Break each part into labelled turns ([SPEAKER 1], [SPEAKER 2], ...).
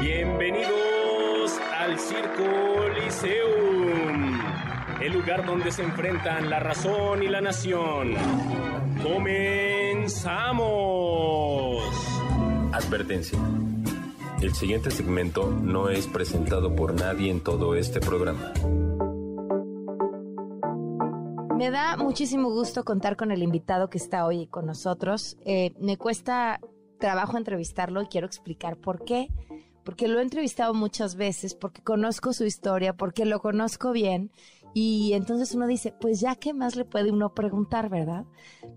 [SPEAKER 1] Bienvenidos al Circo Liceum, el lugar donde se enfrentan la razón y la nación. ¡Comenzamos!
[SPEAKER 2] Advertencia. El siguiente segmento no es presentado por nadie en todo este programa.
[SPEAKER 3] Me da muchísimo gusto contar con el invitado que está hoy con nosotros. Eh, me cuesta trabajo entrevistarlo y quiero explicar por qué. Porque lo he entrevistado muchas veces, porque conozco su historia, porque lo conozco bien. Y entonces uno dice, pues ya, ¿qué más le puede uno preguntar, verdad?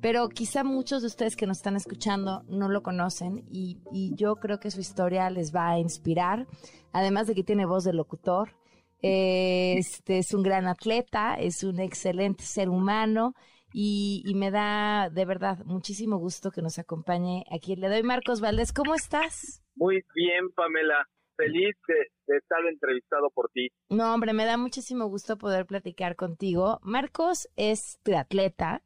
[SPEAKER 3] Pero quizá muchos de ustedes que nos están escuchando no lo conocen y, y yo creo que su historia les va a inspirar. Además de que tiene voz de locutor, este es un gran atleta, es un excelente ser humano y, y me da de verdad muchísimo gusto que nos acompañe aquí. Le doy Marcos Valdés, ¿cómo estás?
[SPEAKER 4] Muy bien, Pamela. Feliz de, de estar entrevistado por ti.
[SPEAKER 3] No, hombre, me da muchísimo gusto poder platicar contigo. Marcos es triatleta.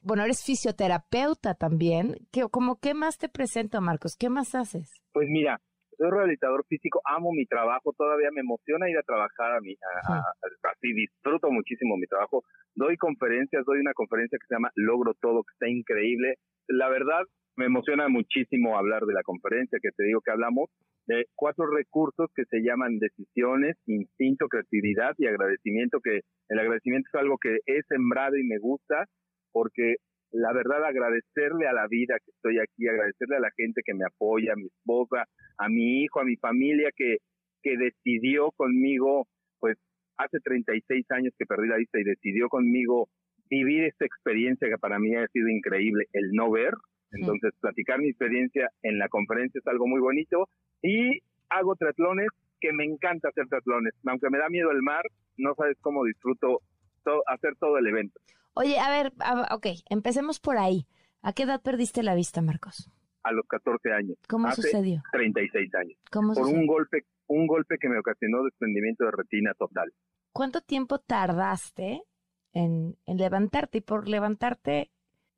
[SPEAKER 3] Bueno, eres fisioterapeuta también. ¿Qué, como, ¿Qué más te presento, Marcos? ¿Qué más haces?
[SPEAKER 4] Pues mira, soy rehabilitador físico, amo mi trabajo, todavía me emociona ir a trabajar a mi, a- a- así disfruto muchísimo mi trabajo. Doy conferencias, doy una conferencia que se llama Logro Todo, que está increíble. La verdad, me emociona muchísimo hablar de la conferencia que te digo que hablamos de cuatro recursos que se llaman decisiones, instinto, creatividad y agradecimiento, que el agradecimiento es algo que he sembrado y me gusta porque la verdad agradecerle a la vida que estoy aquí, agradecerle a la gente que me apoya, a mi esposa, a mi hijo, a mi familia que, que decidió conmigo, pues hace 36 años que perdí la vista y decidió conmigo vivir esta experiencia que para mí ha sido increíble, el no ver. Entonces, platicar mi experiencia en la conferencia es algo muy bonito y hago triatlones que me encanta hacer triatlones. Aunque me da miedo el mar, no sabes cómo disfruto to- hacer todo el evento.
[SPEAKER 3] Oye, a ver, a- ok, empecemos por ahí. ¿A qué edad perdiste la vista, Marcos?
[SPEAKER 4] a los 14 años.
[SPEAKER 3] ¿Cómo
[SPEAKER 4] Hace
[SPEAKER 3] sucedió?
[SPEAKER 4] 36 años.
[SPEAKER 3] ¿Cómo
[SPEAKER 4] Por
[SPEAKER 3] sucedió?
[SPEAKER 4] un golpe, un golpe que me ocasionó desprendimiento de retina total.
[SPEAKER 3] ¿Cuánto tiempo tardaste en, en levantarte? Y por levantarte,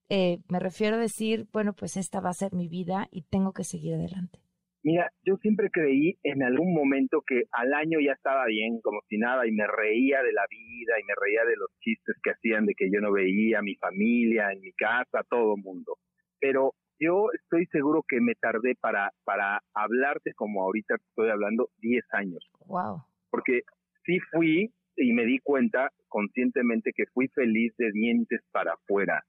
[SPEAKER 3] eh, me refiero a decir, bueno, pues esta va a ser mi vida y tengo que seguir adelante.
[SPEAKER 4] Mira, yo siempre creí en algún momento que al año ya estaba bien, como si nada, y me reía de la vida y me reía de los chistes que hacían de que yo no veía a mi familia, en mi casa, todo mundo. Pero yo estoy seguro que me tardé para, para hablarte como ahorita estoy hablando 10 años.
[SPEAKER 3] Wow.
[SPEAKER 4] porque sí fui y me di cuenta conscientemente que fui feliz de dientes para afuera,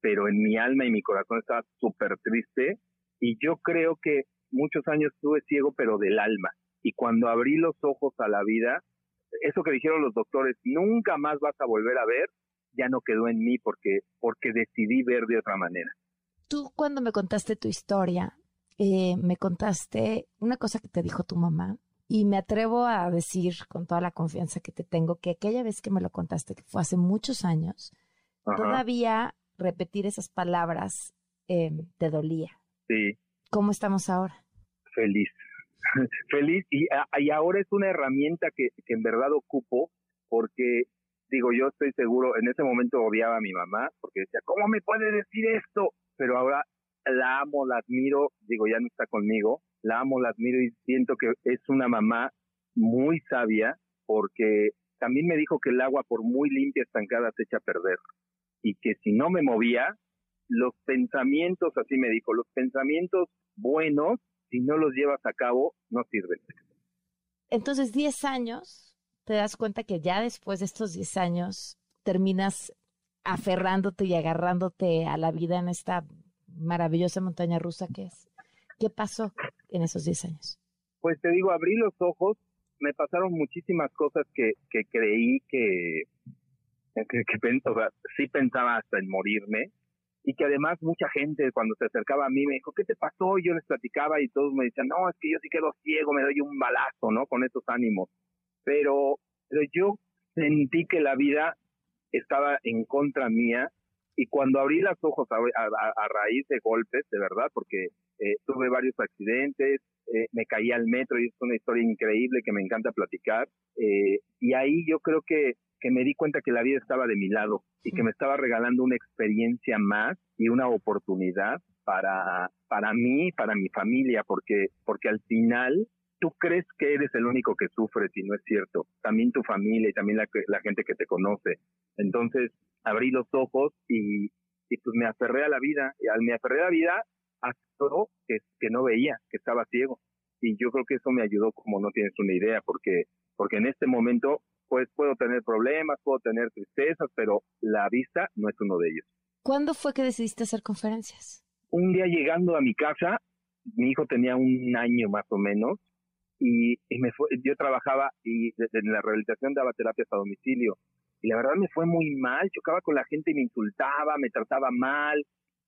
[SPEAKER 4] pero en mi alma y mi corazón estaba súper triste y yo creo que muchos años estuve ciego, pero del alma. Y cuando abrí los ojos a la vida, eso que dijeron los doctores, nunca más vas a volver a ver, ya no quedó en mí porque, porque decidí ver de otra manera.
[SPEAKER 3] Tú cuando me contaste tu historia, eh, me contaste una cosa que te dijo tu mamá y me atrevo a decir con toda la confianza que te tengo que aquella vez que me lo contaste, que fue hace muchos años,
[SPEAKER 4] Ajá,
[SPEAKER 3] todavía repetir esas palabras eh, te dolía.
[SPEAKER 4] sí.
[SPEAKER 3] ¿Cómo estamos ahora?
[SPEAKER 4] feliz. feliz y, a- y ahora es una herramienta que, que en verdad ocupo porque digo yo estoy seguro en ese momento odiaba a mi mamá porque decía cómo me puede decir esto pero ahora la amo la admiro digo ya no está conmigo la amo la admiro y siento que es una mamá muy sabia porque también me dijo que el agua por muy limpia estancada se echa a perder y que si no me movía los pensamientos así me dijo los pensamientos buenos si no los llevas a cabo, no sirven.
[SPEAKER 3] Entonces, 10 años, te das cuenta que ya después de estos 10 años terminas aferrándote y agarrándote a la vida en esta maravillosa montaña rusa que es. ¿Qué pasó en esos 10 años?
[SPEAKER 4] Pues te digo, abrí los ojos, me pasaron muchísimas cosas que, que creí que, que, que pen- o sea, sí pensaba hasta en morirme, y que además mucha gente cuando se acercaba a mí me dijo, ¿qué te pasó? Y yo les platicaba y todos me decían, no, es que yo sí quedo ciego, me doy un balazo, ¿no? Con esos ánimos. Pero, pero yo sentí que la vida estaba en contra mía y cuando abrí los ojos a, a, raíz de golpes, de verdad, porque eh, tuve varios accidentes, eh, me caí al metro y es una historia increíble que me encanta platicar. Eh, y ahí yo creo que, que me di cuenta que la vida estaba de mi lado y que me estaba regalando una experiencia más y una oportunidad para, para mí, para mi familia, porque, porque al final tú crees que eres el único que sufre si no es cierto. También tu familia y también la, la gente que te conoce. Entonces abrí los ojos y, y pues me aferré a la vida. Y al me aferré a la vida, todo que, que no veía, que estaba ciego. Y yo creo que eso me ayudó como no tienes una idea, porque, porque en este momento pues puedo tener problemas, puedo tener tristezas, pero la vista no es uno de ellos.
[SPEAKER 3] ¿Cuándo fue que decidiste hacer conferencias?
[SPEAKER 4] Un día llegando a mi casa, mi hijo tenía un año más o menos, y, me fue, yo trabajaba y en la rehabilitación daba terapias a domicilio y la verdad me fue muy mal, chocaba con la gente y me insultaba, me trataba mal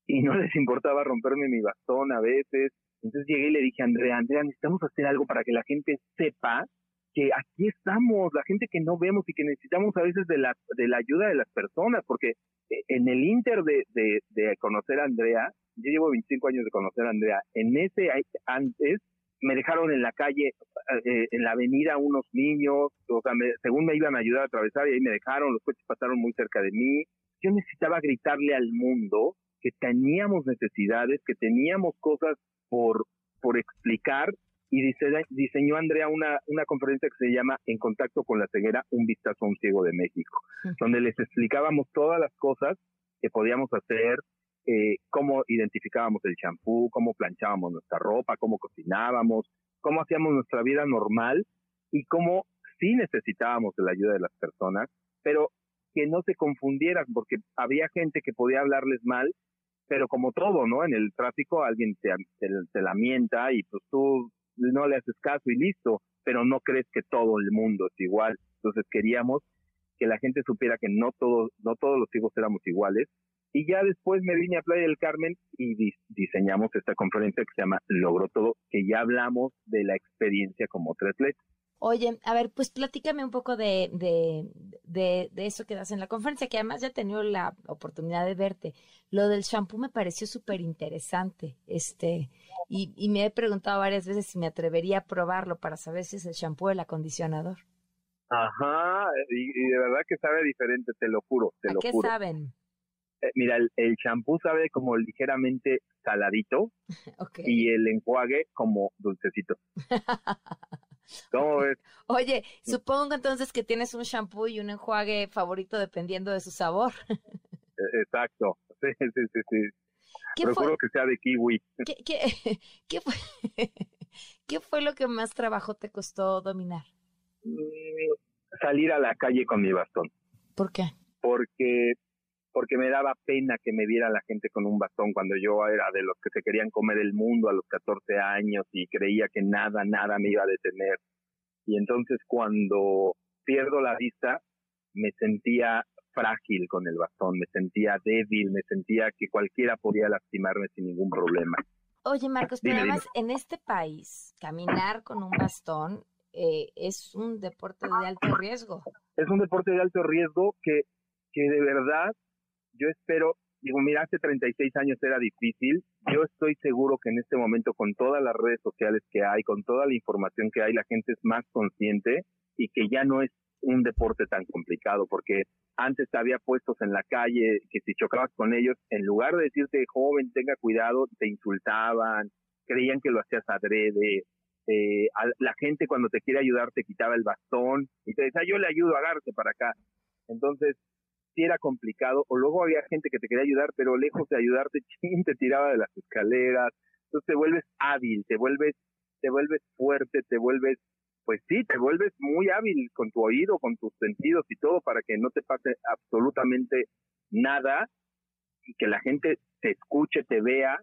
[SPEAKER 4] y no les importaba romperme mi bastón a veces. Entonces llegué y le dije a Andrea, Andrea, necesitamos hacer algo para que la gente sepa que aquí estamos, la gente que no vemos y que necesitamos a veces de la, de la ayuda de las personas, porque eh, en el inter de, de, de conocer a Andrea, yo llevo 25 años de conocer a Andrea, en ese antes me dejaron en la calle, eh, en la avenida unos niños, o sea, según me iban a ayudar a atravesar y ahí me dejaron, los coches pasaron muy cerca de mí. Yo necesitaba gritarle al mundo que teníamos necesidades, que teníamos cosas por, por explicar y diseñó Andrea una, una conferencia que se llama En contacto con la ceguera, un vistazo a un ciego de México, donde les explicábamos todas las cosas que podíamos hacer, eh, cómo identificábamos el champú, cómo planchábamos nuestra ropa, cómo cocinábamos, cómo hacíamos nuestra vida normal y cómo sí necesitábamos de la ayuda de las personas, pero que no se confundieran porque había gente que podía hablarles mal, pero como todo, ¿no? En el tráfico alguien te, te, lamenta y pues tú no le haces caso y listo, pero no crees que todo el mundo es igual. Entonces queríamos que la gente supiera que no todos, no todos los hijos éramos iguales y ya después me vine a Playa del Carmen y diseñamos esta conferencia que se llama Logro Todo, que ya hablamos de la experiencia como triatleta.
[SPEAKER 3] Oye, a ver, pues platícame un poco de, de, de, de, eso que das en la conferencia, que además ya he tenido la oportunidad de verte. Lo del shampoo me pareció súper interesante, este, y, y, me he preguntado varias veces si me atrevería a probarlo para saber si es el shampoo o el acondicionador.
[SPEAKER 4] Ajá, y, de verdad que sabe diferente, te lo juro, te
[SPEAKER 3] ¿A
[SPEAKER 4] lo
[SPEAKER 3] qué saben?
[SPEAKER 4] Eh, mira, el, champú sabe como ligeramente saladito y el enjuague como dulcecito. ¿Cómo ves?
[SPEAKER 3] Oye, supongo entonces que tienes un champú y un enjuague favorito dependiendo de su sabor.
[SPEAKER 4] E, exacto, sí, sí, sí, sí. Procuro que sea de kiwi.
[SPEAKER 3] ¿Qué, qué, qué, fue, ¿Qué fue lo que más trabajo te costó dominar?
[SPEAKER 4] Mm, salir a la calle con mi bastón.
[SPEAKER 3] ¿Por qué?
[SPEAKER 4] Porque porque me daba pena que me viera la gente con un bastón cuando yo era de los que se querían comer el mundo a los 14 años y creía que nada, nada me iba a detener. Y entonces cuando pierdo la vista, me sentía frágil con el bastón, me sentía débil, me sentía que cualquiera podía lastimarme sin ningún problema.
[SPEAKER 3] Oye, Marcos, pero además en este país, caminar con un bastón eh, es un deporte de alto riesgo.
[SPEAKER 4] Es un deporte de alto riesgo que, que de verdad yo espero, digo, mira, hace 36 años era difícil, yo estoy seguro que en este momento con todas las redes sociales que hay, con toda la información que hay, la gente es más consciente y que ya no es un deporte tan complicado, porque antes había puestos en la calle que si chocabas con ellos, en lugar de decirte, joven, tenga cuidado, te insultaban, creían que lo hacías adrede, eh, la gente cuando te quiere ayudar te quitaba el bastón y te decía, yo le ayudo, agárrate para acá. Entonces, si era complicado, o luego había gente que te quería ayudar, pero lejos de ayudarte, te tiraba de las escaleras, entonces te vuelves hábil, te vuelves, te vuelves fuerte, te vuelves, pues sí, te vuelves muy hábil con tu oído, con tus sentidos y todo para que no te pase absolutamente nada y que la gente te escuche, te vea,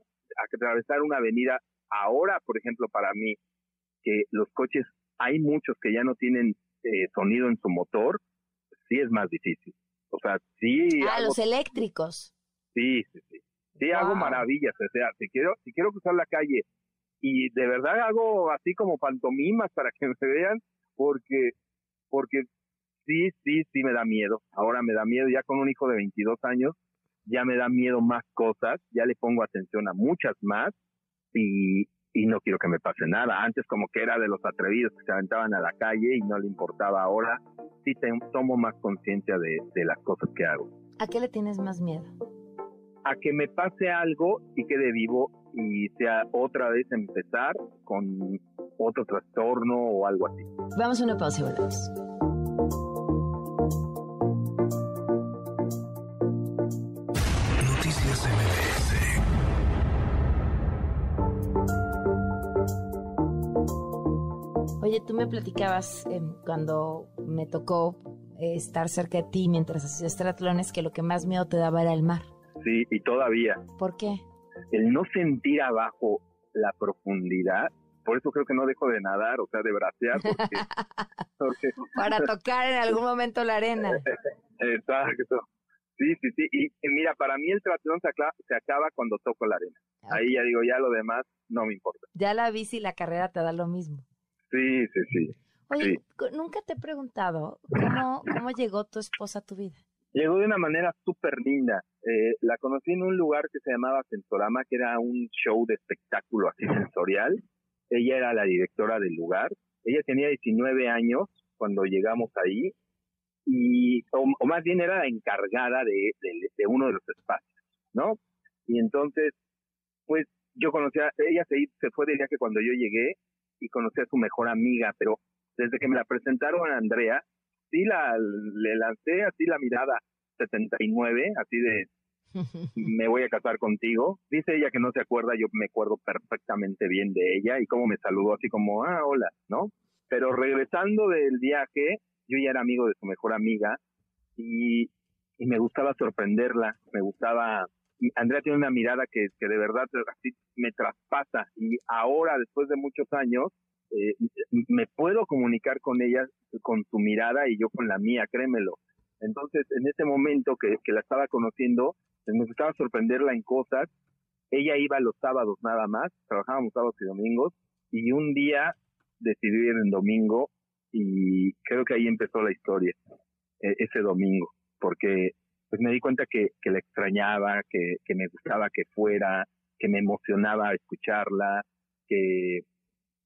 [SPEAKER 4] atravesar una avenida. Ahora, por ejemplo, para mí, que los coches, hay muchos que ya no tienen eh, sonido en su motor, sí es más difícil. O sea, sí.
[SPEAKER 3] Ah, los eléctricos.
[SPEAKER 4] Sí, sí, sí. Sí, hago maravillas, o sea, si quiero, si quiero cruzar la calle y de verdad hago así como pantomimas para que me vean, porque, porque sí, sí, sí me da miedo. Ahora me da miedo ya con un hijo de 22 años, ya me da miedo más cosas, ya le pongo atención a muchas más y, y no quiero que me pase nada. Antes como que era de los atrevidos que se aventaban a la calle y no le importaba. Ahora sí tomo más conciencia de, de las cosas que hago.
[SPEAKER 3] ¿A qué le tienes más miedo?
[SPEAKER 4] A que me pase algo y quede vivo y sea otra vez empezar con otro trastorno o algo así.
[SPEAKER 3] Vamos a una pausa y volvemos.
[SPEAKER 5] Noticias MBS
[SPEAKER 3] Oye, tú me platicabas eh, cuando me tocó eh, estar cerca de ti mientras hacías triatlones que lo que más miedo te daba era el mar.
[SPEAKER 4] Sí, y todavía.
[SPEAKER 3] ¿Por qué?
[SPEAKER 4] El no sentir abajo la profundidad, por eso creo que no dejo de nadar, o sea, de bracear, porque... porque
[SPEAKER 3] Para tocar en algún momento la arena.
[SPEAKER 4] Exacto. Sí, sí, sí. Y, y mira, para mí el triatlón se acaba, se acaba cuando toco la arena. Ahí ya digo, ya lo demás no me importa.
[SPEAKER 3] Ya la bici y la carrera te da lo mismo.
[SPEAKER 4] Sí, sí, sí.
[SPEAKER 3] Oye,
[SPEAKER 4] Sí.
[SPEAKER 3] nunca te he preguntado cómo, cómo llegó tu esposa a tu vida.
[SPEAKER 4] Llegó de una manera súper linda. Eh, la conocí en un lugar que se llamaba Sensorama, que era un show de espectáculo así sensorial. Ella era la directora del lugar. Ella tenía 19 años cuando llegamos ahí y, o, más bien era la encargada de, uno de los espacios, ¿no? Y entonces, pues yo conocía, ella se, se fue de viaje cuando yo llegué y conocí a su mejor amiga, pero desde que me la presentaron a Andrea, sí la, le lancé así la mirada 79, así de me voy a casar contigo. Dice ella que no se acuerda, yo me acuerdo perfectamente bien de ella y cómo me saludó así como, ah, hola, ¿no? Pero regresando del viaje, yo ya era amigo de su mejor amiga y, y me gustaba sorprenderla, me gustaba... y Andrea tiene una mirada que, que de verdad así me traspasa y ahora, después de muchos años, eh, me puedo comunicar con ella con su mirada y yo con la mía, créemelo. Entonces, en ese momento que, que la estaba conociendo, pues, me gustaba sorprenderla en cosas. Ella iba los sábados nada más, trabajábamos sábados y domingos, y un día decidió ir en domingo y creo que ahí empezó la historia, eh, ese domingo, porque pues me di cuenta que, que la extrañaba, que me gustaba que fuera, que me emocionaba escucharla, que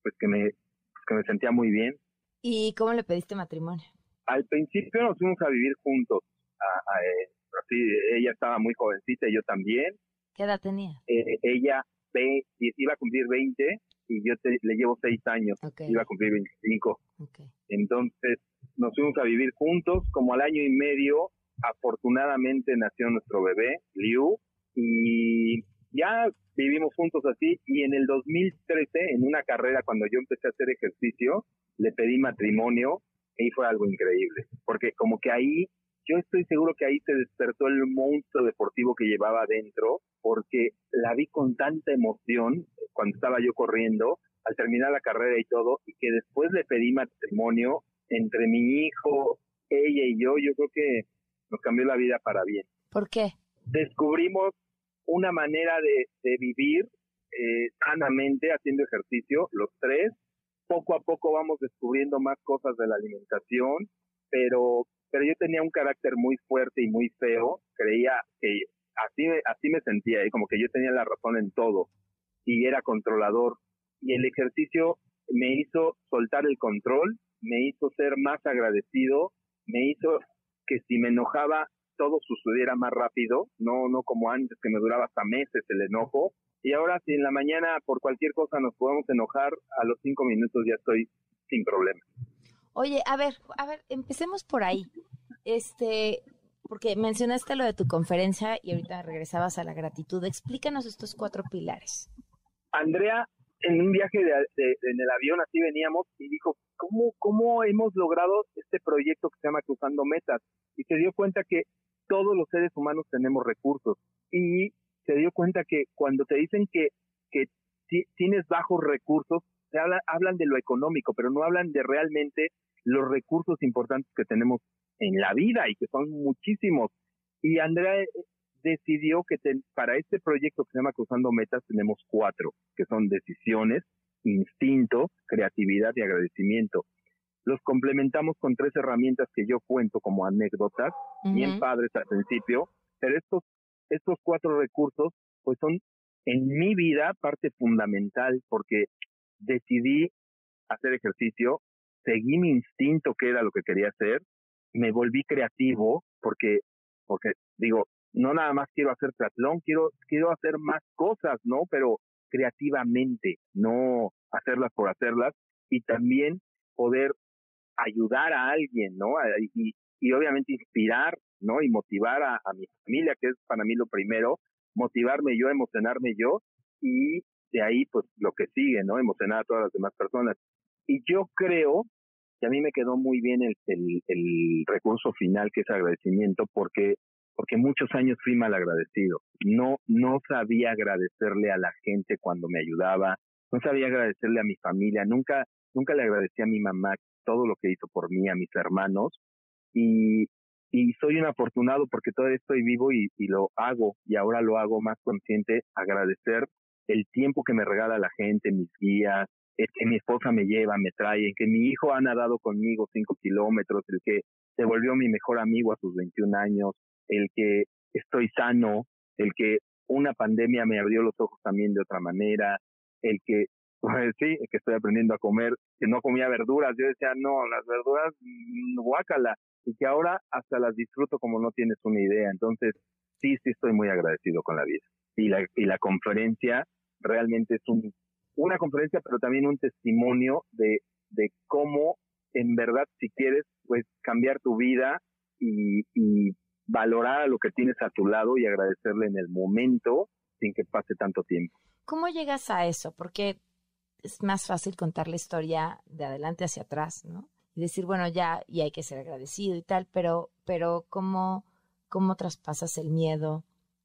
[SPEAKER 4] pues que me, pues, que me sentía muy bien.
[SPEAKER 3] ¿Y cómo le pediste matrimonio?
[SPEAKER 4] Al principio nos fuimos a vivir juntos, a- a, eh, así, ella estaba muy jovencita y yo también,
[SPEAKER 3] ¿Qué edad tenía?
[SPEAKER 4] Eh, ella ve, iba a cumplir 20 y yo te- le llevo 6 años,
[SPEAKER 3] Ok,
[SPEAKER 4] iba a cumplir 25.
[SPEAKER 3] ok.
[SPEAKER 4] Entonces nos fuimos a vivir juntos, como al año y medio, afortunadamente nació nuestro bebé, Liu, y vivimos juntos así, y en el 2013, en una carrera, cuando yo empecé a hacer ejercicio, le pedí matrimonio, y fue algo increíble, porque como que ahí, yo estoy seguro que ahí se despertó el monstruo deportivo que llevaba adentro, porque la vi con tanta emoción cuando estaba yo corriendo, al terminar la carrera y todo, y que después le pedí matrimonio entre mi hijo, ella y yo, yo creo que nos cambió la vida para bien.
[SPEAKER 3] ¿Por qué?
[SPEAKER 4] Descubrimos una manera de, vivir eh, sanamente haciendo ejercicio, los tres. Poco a poco vamos descubriendo más cosas de la alimentación, pero, pero yo tenía un carácter muy fuerte y muy feo. Creía que así así me sentía, ¿eh? como que yo tenía la razón en todo y era controlador. Y el ejercicio me hizo soltar el control, me hizo ser más agradecido, me hizo que si me enojaba todo sucediera más rápido, no no como antes que me duraba hasta meses el enojo. Y ahora si en la mañana por cualquier cosa nos podemos enojar, a los cinco minutos ya estoy sin problema.
[SPEAKER 3] Oye, a ver, a ver, empecemos por ahí. Este, porque mencionaste lo de tu conferencia y ahorita regresabas a la gratitud. Explícanos estos cuatro pilares.
[SPEAKER 4] Andrea, en un viaje de, de- en el avión así veníamos y dijo, ¿cómo, ¿cómo hemos logrado este proyecto que se llama Cruzando Metas? Y se dio cuenta que todos los seres humanos tenemos recursos. Y se dio cuenta que cuando te dicen que, que ti- tienes bajos recursos, te habla- hablan de lo económico, pero no hablan de realmente los recursos importantes que tenemos en la vida y que son muchísimos. Y Andrea eh, decidió que para este proyecto que se llama Cruzando Metas tenemos cuatro, que son decisiones, instinto, creatividad y agradecimiento. Los complementamos con tres herramientas que yo cuento como anécdotas, bien padres al principio, pero estos, estos cuatro recursos pues son en mi vida parte fundamental porque decidí hacer ejercicio, seguí mi instinto que era lo que quería hacer, me volví creativo porque, porque digo, no nada más quiero hacer triatlón, quiero, quiero hacer más cosas, ¿no? Pero creativamente, no hacerlas por hacerlas y también poder ayudar a alguien, ¿no? Y, y obviamente inspirar, ¿no? Y motivar a, mi familia, que es para mí lo primero, motivarme yo, emocionarme yo y de ahí pues lo que sigue, ¿no? Emocionar a todas las demás personas. Y yo creo que a mí me quedó muy bien el, el, el recurso final que es agradecimiento porque porque muchos años fui mal agradecido. No, no sabía agradecerle a la gente cuando me ayudaba, no sabía agradecerle a mi familia, nunca, nunca le agradecí a mi mamá todo lo que hizo por mí, a mis hermanos, y, soy un afortunado porque todavía estoy vivo y, y lo hago, y ahora lo hago más consciente, agradecer el tiempo que me regala la gente, mis guías, es que mi esposa me lleva, me trae, que mi hijo ha nadado conmigo cinco kilómetros, el que se volvió mi mejor amigo a sus 21 años, el que estoy sano, el que una pandemia me abrió los ojos también de otra manera, el que, sí, el que estoy aprendiendo a comer, que no comía verduras, yo decía, no, las verduras, mm, guácala, y que ahora hasta las disfruto como no tienes una idea. Entonces, sí, sí estoy muy agradecido con la vida. Y la, y la conferencia realmente es un, una conferencia, pero también un testimonio de, de cómo, en verdad, si quieres, pues cambiar tu vida y, y valorar a lo que tienes a tu lado y agradecerle en el momento sin que pase tanto tiempo.
[SPEAKER 3] ¿Cómo llegas a eso? Porque es más fácil contar la historia de adelante hacia atrás, ¿no? Y decir, bueno, ya, y hay que ser agradecido y tal, pero, pero ¿cómo, cómo traspasas el miedo,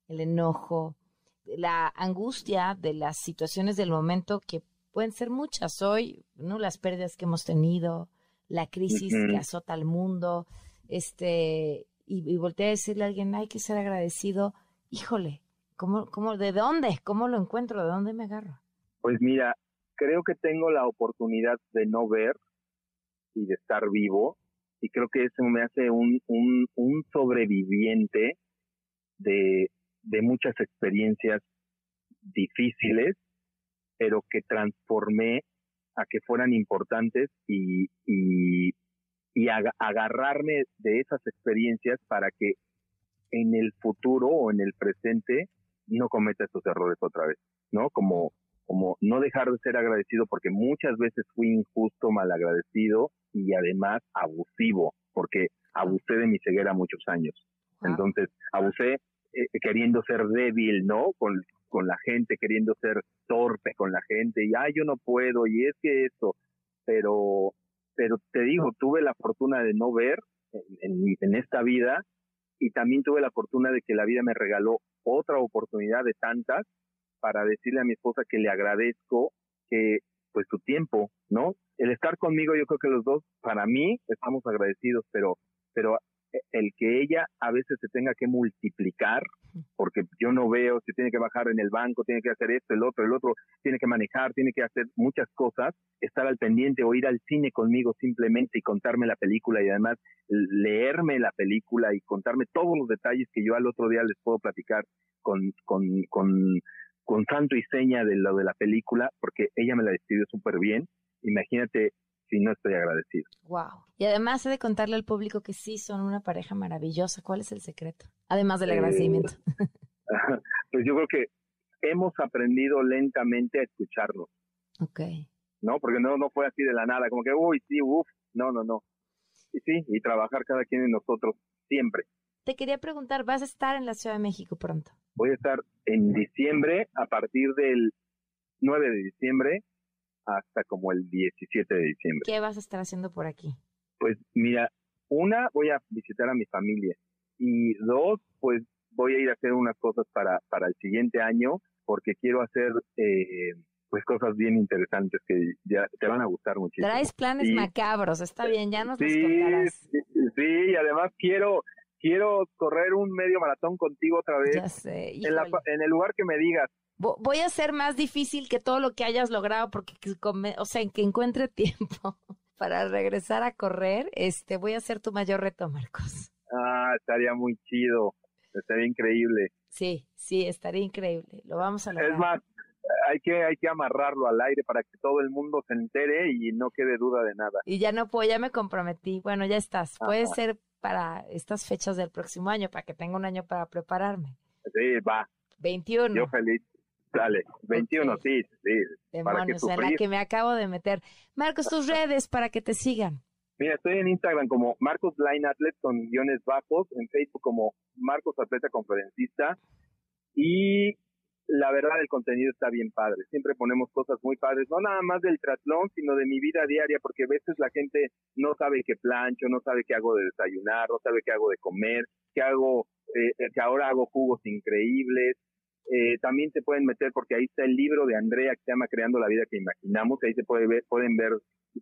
[SPEAKER 3] el enojo, la angustia de las situaciones del momento que pueden ser muchas hoy, ¿no? Las pérdidas que hemos tenido, la crisis que azota al mundo, este, y, y volteé a decirle a alguien, hay que ser agradecido, híjole, ¿cómo, cómo, ¿de dónde? ¿Cómo lo encuentro? ¿De dónde me agarro?
[SPEAKER 4] Pues mira, creo que tengo la oportunidad de no ver y de estar vivo, y creo que eso me hace un, sobreviviente de, muchas experiencias difíciles, pero que transformé a que fueran importantes y, y, agarrarme de esas experiencias para que en el futuro o en el presente no cometa estos errores otra vez, ¿no? Como, como no dejar de ser agradecido porque muchas veces fui injusto, malagradecido y además abusivo, porque abusé de mi ceguera muchos años. Entonces, abusé eh, queriendo ser débil, ¿no? Con, con la gente, queriendo ser torpe con la gente, y, ay, yo no puedo, y es que eso, pero pero te digo, tuve la fortuna de no ver en, esta vida y también tuve la fortuna de que la vida me regaló otra oportunidad de tantas para decirle a mi esposa que le agradezco que pues su tiempo, ¿no? El estar conmigo, yo creo que los dos, para mí, estamos agradecidos, pero, pero el que ella a veces se tenga que multiplicar, porque yo no veo si tiene que bajar en el banco, tiene que hacer esto, el otro, el otro, tiene que manejar, tiene que hacer muchas cosas, estar al pendiente o ir al cine conmigo simplemente y contarme la película y además leerme la película y contarme todos los detalles que yo al otro día les puedo platicar con, con, con, con santo y seña de lo de la película, porque ella me la describió súper bien. Imagínate si no estoy agradecido.
[SPEAKER 3] Wow. Y además he de contarle al público que sí son una pareja maravillosa. ¿Cuál es el secreto? Además del agradecimiento.
[SPEAKER 4] Eh, pues yo creo que hemos aprendido lentamente a escucharnos.
[SPEAKER 3] Ok.
[SPEAKER 4] ¿No? Porque no, no fue así de la nada, como que, uy, sí, uff, no, no, no. Y sí, y trabajar cada quien en nosotros siempre.
[SPEAKER 3] Te quería preguntar, ¿vas a estar en la Ciudad de México pronto?
[SPEAKER 4] Voy a estar en diciembre, a partir del 9 de diciembre, hasta como el 17 de diciembre.
[SPEAKER 3] ¿Qué vas a estar haciendo por aquí?
[SPEAKER 4] Pues mira, una, voy a visitar a mi familia y dos, pues voy a ir a hacer unas cosas para, para el siguiente año porque quiero hacer eh, pues cosas bien interesantes que ya te van a gustar muchísimo.
[SPEAKER 3] Traes planes macabros, está bien, ya nos
[SPEAKER 4] sí,
[SPEAKER 3] los contarás.
[SPEAKER 4] Sí, sí, y además quiero quiero correr un medio maratón contigo otra vez.
[SPEAKER 3] Ya sé.
[SPEAKER 4] En, la- en el lugar que me digas.
[SPEAKER 3] Vo- Voy a hacer más difícil que todo lo que hayas logrado porque, o sea, en que encuentre tiempo para regresar a correr, este, voy a hacer tu mayor reto, Marcos.
[SPEAKER 4] Ah, estaría muy chido. Estaría increíble.
[SPEAKER 3] Sí, sí, estaría increíble. Lo vamos a lograr.
[SPEAKER 4] Es más, hay que, hay que amarrarlo al aire para que todo el mundo se entere y no quede duda de nada.
[SPEAKER 3] Y ya no puedo, ya me comprometí. Bueno, ya estás. Puede ser para estas fechas del próximo año, para que tenga un año para prepararme.
[SPEAKER 4] Sí, va.
[SPEAKER 3] 21.
[SPEAKER 4] Yo feliz. Dale. 21,
[SPEAKER 3] Ok.
[SPEAKER 4] sí, sí. para que
[SPEAKER 3] Demonios, en la que me acabo de meter. Marcos, tus redes para que te sigan.
[SPEAKER 4] Mira, estoy en Instagram como Marcos Line Athlete con guiones bajos, en Facebook como Marcos Atleta Conferencista y la verdad el contenido está bien padre. Siempre ponemos cosas muy padres, no nada más del triatlón, sino de mi vida diaria, porque a veces la gente no sabe qué plancho, no sabe qué hago de desayunar, no sabe qué hago de comer, qué hago, eh, eh, que ahora hago jugos increíbles. Eh, también se pueden meter porque ahí está el libro de Andrea que se llama Creando la vida que imaginamos, ahí se puede ver, pueden ver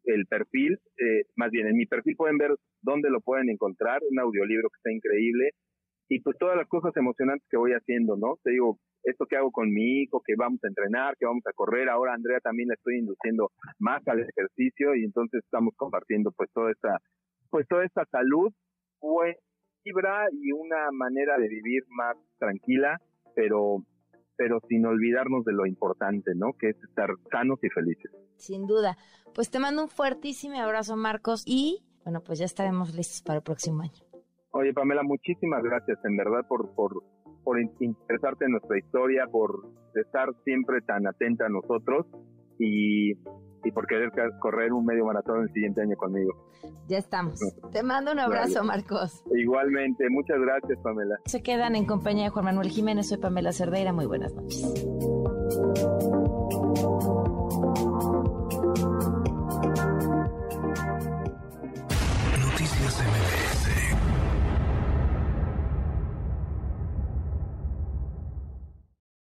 [SPEAKER 4] el perfil, eh, más bien en mi perfil pueden ver dónde lo pueden encontrar, un audiolibro que está increíble y pues todas las cosas emocionantes que voy haciendo, ¿no? Te digo, esto que hago con mi hijo, que vamos a entrenar, que vamos a correr, ahora Andrea también la estoy induciendo más al ejercicio y entonces estamos compartiendo pues toda esta, pues toda esta salud, vibra y una manera de vivir más tranquila, pero pero sin olvidarnos de lo importante, ¿no? Que es estar sanos y felices.
[SPEAKER 3] Sin duda. Pues te mando un fuertísimo abrazo, Marcos. Y bueno, pues ya estaremos listos para el próximo año.
[SPEAKER 4] Oye, Pamela, muchísimas gracias en verdad por, por, por in- interesarte en nuestra historia, por estar siempre tan atenta a nosotros y, y por querer correr un medio maratón el siguiente año conmigo.
[SPEAKER 3] Ya estamos. Te mando un abrazo, Marcos.
[SPEAKER 4] Igualmente, muchas gracias, Pamela.
[SPEAKER 3] Se quedan en compañía de Juan Manuel Jiménez. Soy Pamela Cerdeira. Muy buenas noches.